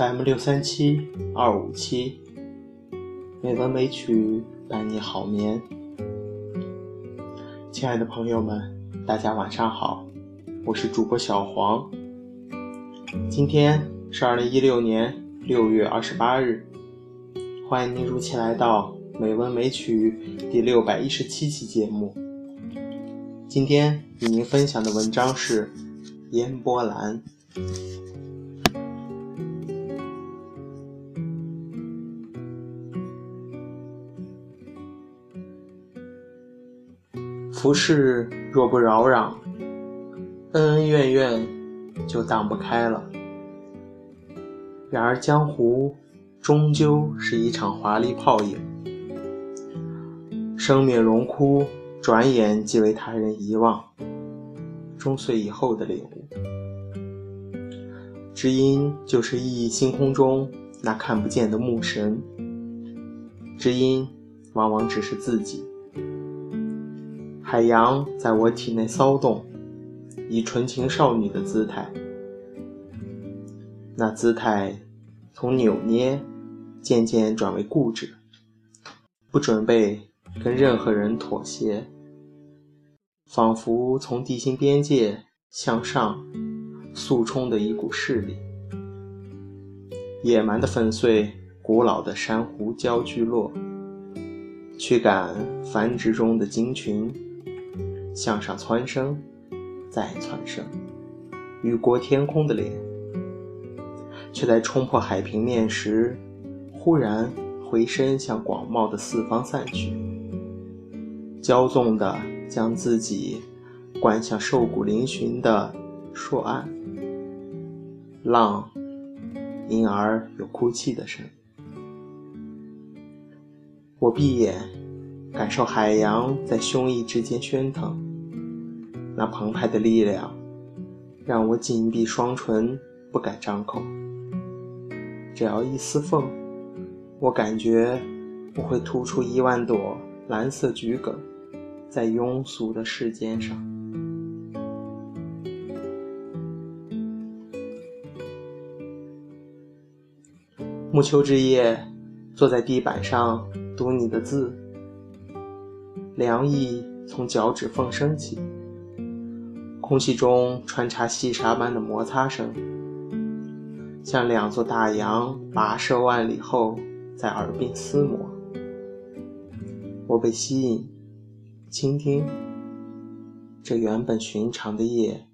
FM 六三七二五七，美文美曲伴你好眠。亲爱的朋友们，大家晚上好，我是主播小黄。今天是二零一六年六月二十八日，欢迎您如期来到美文美曲第六百一十七期节目。今天与您分享的文章是《烟波兰》。浮世若不扰攘，恩恩怨怨就荡不开了。然而江湖终究是一场华丽泡影，生命荣枯，转眼即为他人遗忘，终岁以后的领悟。知音就是熠熠星空中那看不见的牧神，知音往往只是自己。海洋在我体内骚动，以纯情少女的姿态。那姿态从扭捏渐渐转为固执，不准备跟任何人妥协，仿佛从地心边界向上速冲的一股势力，野蛮的粉碎古老的珊瑚礁聚落，驱赶繁殖中的鲸群。向上蹿升，再蹿升，雨过天空的脸，却在冲破海平面时，忽然回身向广袤的四方散去，骄纵地将自己灌向瘦骨嶙峋的朔岸，浪因而有哭泣的声。我闭眼。感受海洋在胸臆之间喧腾，那澎湃的力量让我紧闭双唇，不敢张口。只要一丝缝，我感觉我会吐出一万朵蓝色桔梗，在庸俗的世间上。暮秋之夜，坐在地板上读你的字。凉意从脚趾缝升起，空气中穿插细沙般的摩擦声，像两座大洋跋涉万里后在耳鬓厮磨。我被吸引，倾听。这原本寻常的夜，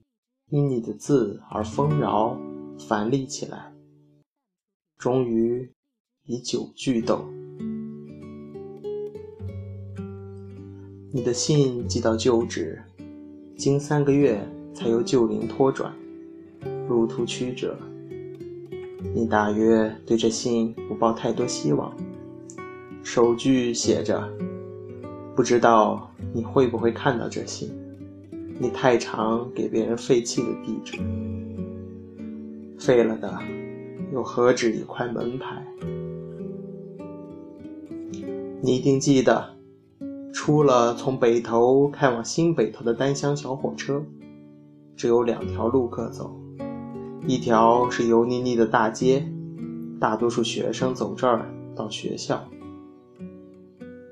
因你的字而丰饶繁丽起来，终于以酒句斗。你的信寄到旧址，经三个月才由旧灵托转，路途曲折。你大约对这信不抱太多希望。首句写着：“不知道你会不会看到这信？你太常给别人废弃的地址，废了的又何止一块门牌？你一定记得。”出了从北头开往新北头的单厢小火车，只有两条路可走，一条是油腻腻的大街，大多数学生走这儿到学校，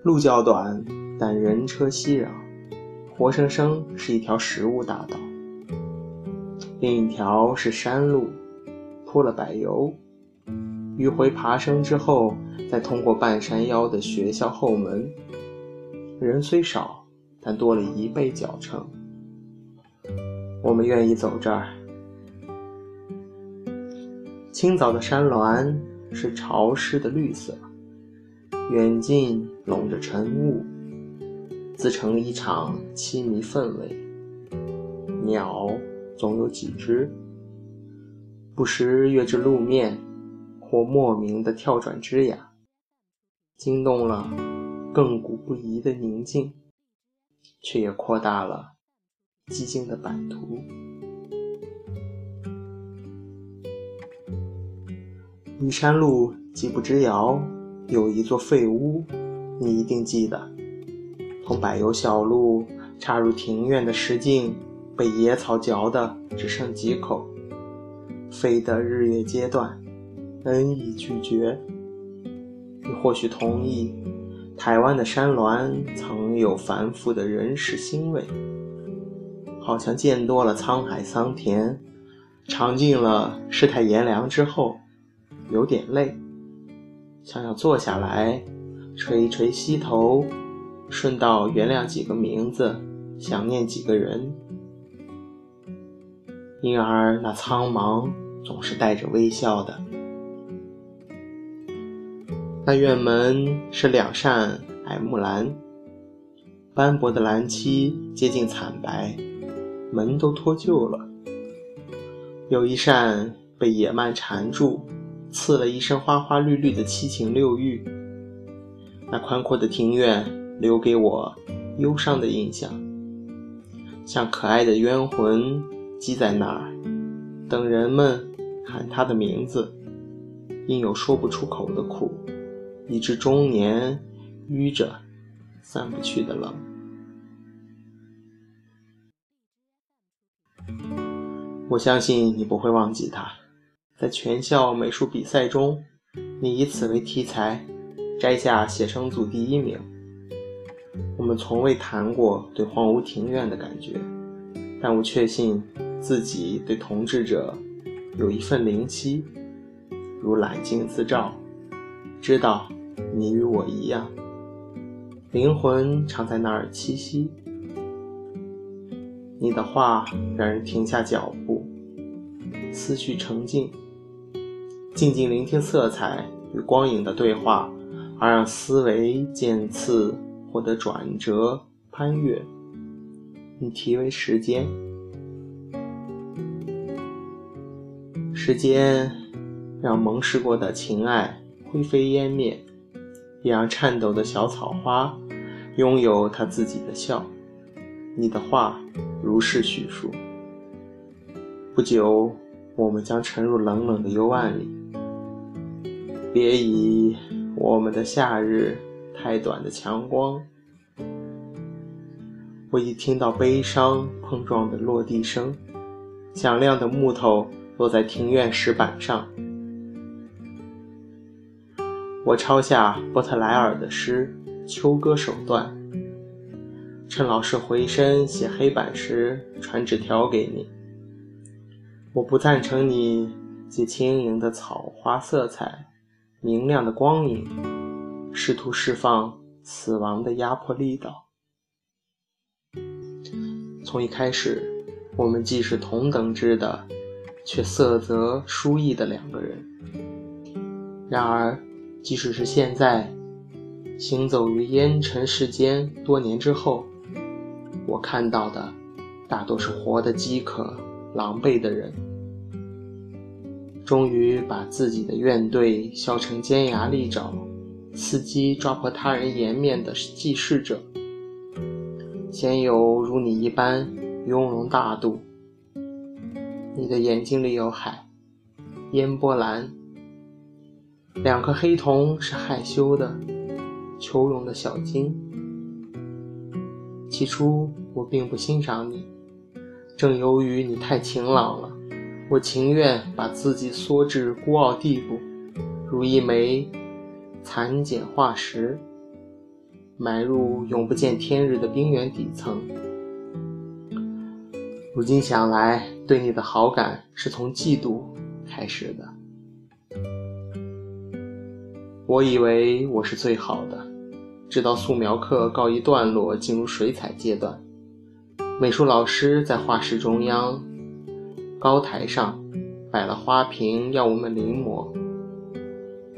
路较短，但人车熙攘，活生生是一条食物大道；另一条是山路，铺了柏油，迂回爬升之后，再通过半山腰的学校后门。人虽少，但多了一倍脚程。我们愿意走这儿。清早的山峦是潮湿的绿色，远近笼着晨雾，自成一场凄迷氛围。鸟总有几只，不时跃至路面，或莫名的跳转枝桠，惊动了。亘古不移的宁静，却也扩大了寂静的版图。依山路几步之遥，有一座废屋，你一定记得。从柏油小路插入庭院的石径，被野草嚼得只剩几口，废得日月阶段，恩义拒绝。你或许同意，台湾的山峦曾有繁复的人世欣慰，好像见多了沧海桑田，尝尽了世态炎凉之后，有点累，想要坐下来，垂一垂膝头，顺道原谅几个名字，想念几个人，因而那苍茫总是带着微笑的。那院门是两扇矮木栏，斑驳的蓝漆接近惨白，门都脱臼了。有一扇被野蔓缠住，刺了一身花花绿绿的七情六欲。那宽阔的庭院留给我忧伤的印象，像可爱的冤魂积在那儿，等人们喊他的名字，因有说不出口的苦。以致中年淤着散不去的冷。我相信你不会忘记他，在全校美术比赛中，你以此为题材摘下写生组第一名。我们从未谈过对荒芜庭院的感觉，但我确信自己对统治者有一份灵犀，如揽镜自照。知道你与我一样，灵魂常在那儿栖息。你的话让人停下脚步，思绪沉静，静静聆听色彩与光影的对话，而让思维渐次获得转折攀越。你题为时间，时间让蒙氏过的情爱。灰飞烟灭，也让颤抖的小草花拥有它自己的笑。你的话如是叙述。不久，我们将沉入冷冷的幽暗里。别以我们的夏日太短的强光。我已听到悲伤碰撞的落地声，响亮的木头落在庭院石板上。我抄下波特莱尔的诗《秋歌手段》，趁老师回身写黑板时传纸条给你。我不赞成你借轻盈的草花色彩、明亮的光影，试图释放死亡的压迫力道。从一开始，我们既是同等质的，却色泽殊异的两个人。然而。即使是现在，行走于烟尘世间多年之后，我看到的大多是活得饥渴、狼狈的人，终于把自己的怨怼削成尖牙利爪，伺机抓破他人颜面的记事者。鲜有如你一般雍容大度，你的眼睛里有海，烟波蓝。两颗黑瞳是害羞的、求荣的小金。起初我并不欣赏你，正由于你太晴朗了，我情愿把自己缩至孤傲地步，如一枚残简化石，埋入永不见天日的冰原底层。如今想来，对你的好感是从嫉妒开始的。我以为我是最好的，直到素描课告一段落，进入水彩阶段。美术老师在画室中央高台上摆了花瓶，要我们临摹。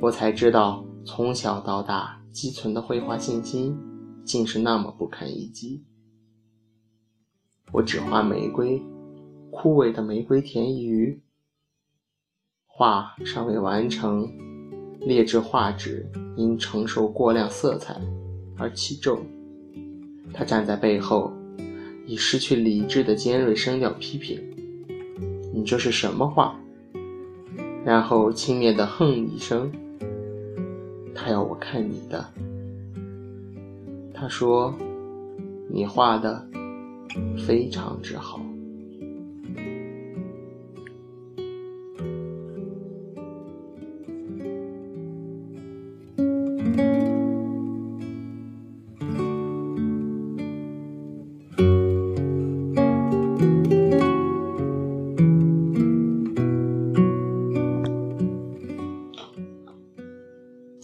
我才知道，从小到大积存的绘画信心，竟是那么不堪一击。我只画玫瑰，枯萎的玫瑰田一隅，画尚未完成。劣质画纸因承受过量色彩而起皱。他站在背后，以失去理智的尖锐声调批评：“你这是什么画？”然后轻蔑地哼一声：“他要我看你的。”他说：“你画的非常之好。”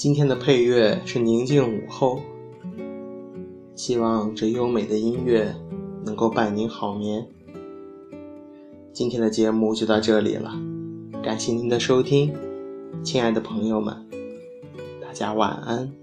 今天的配乐是宁静午后，希望这优美的音乐能够伴您好眠。今天的节目就到这里了，感谢您的收听，亲爱的朋友们，大家晚安。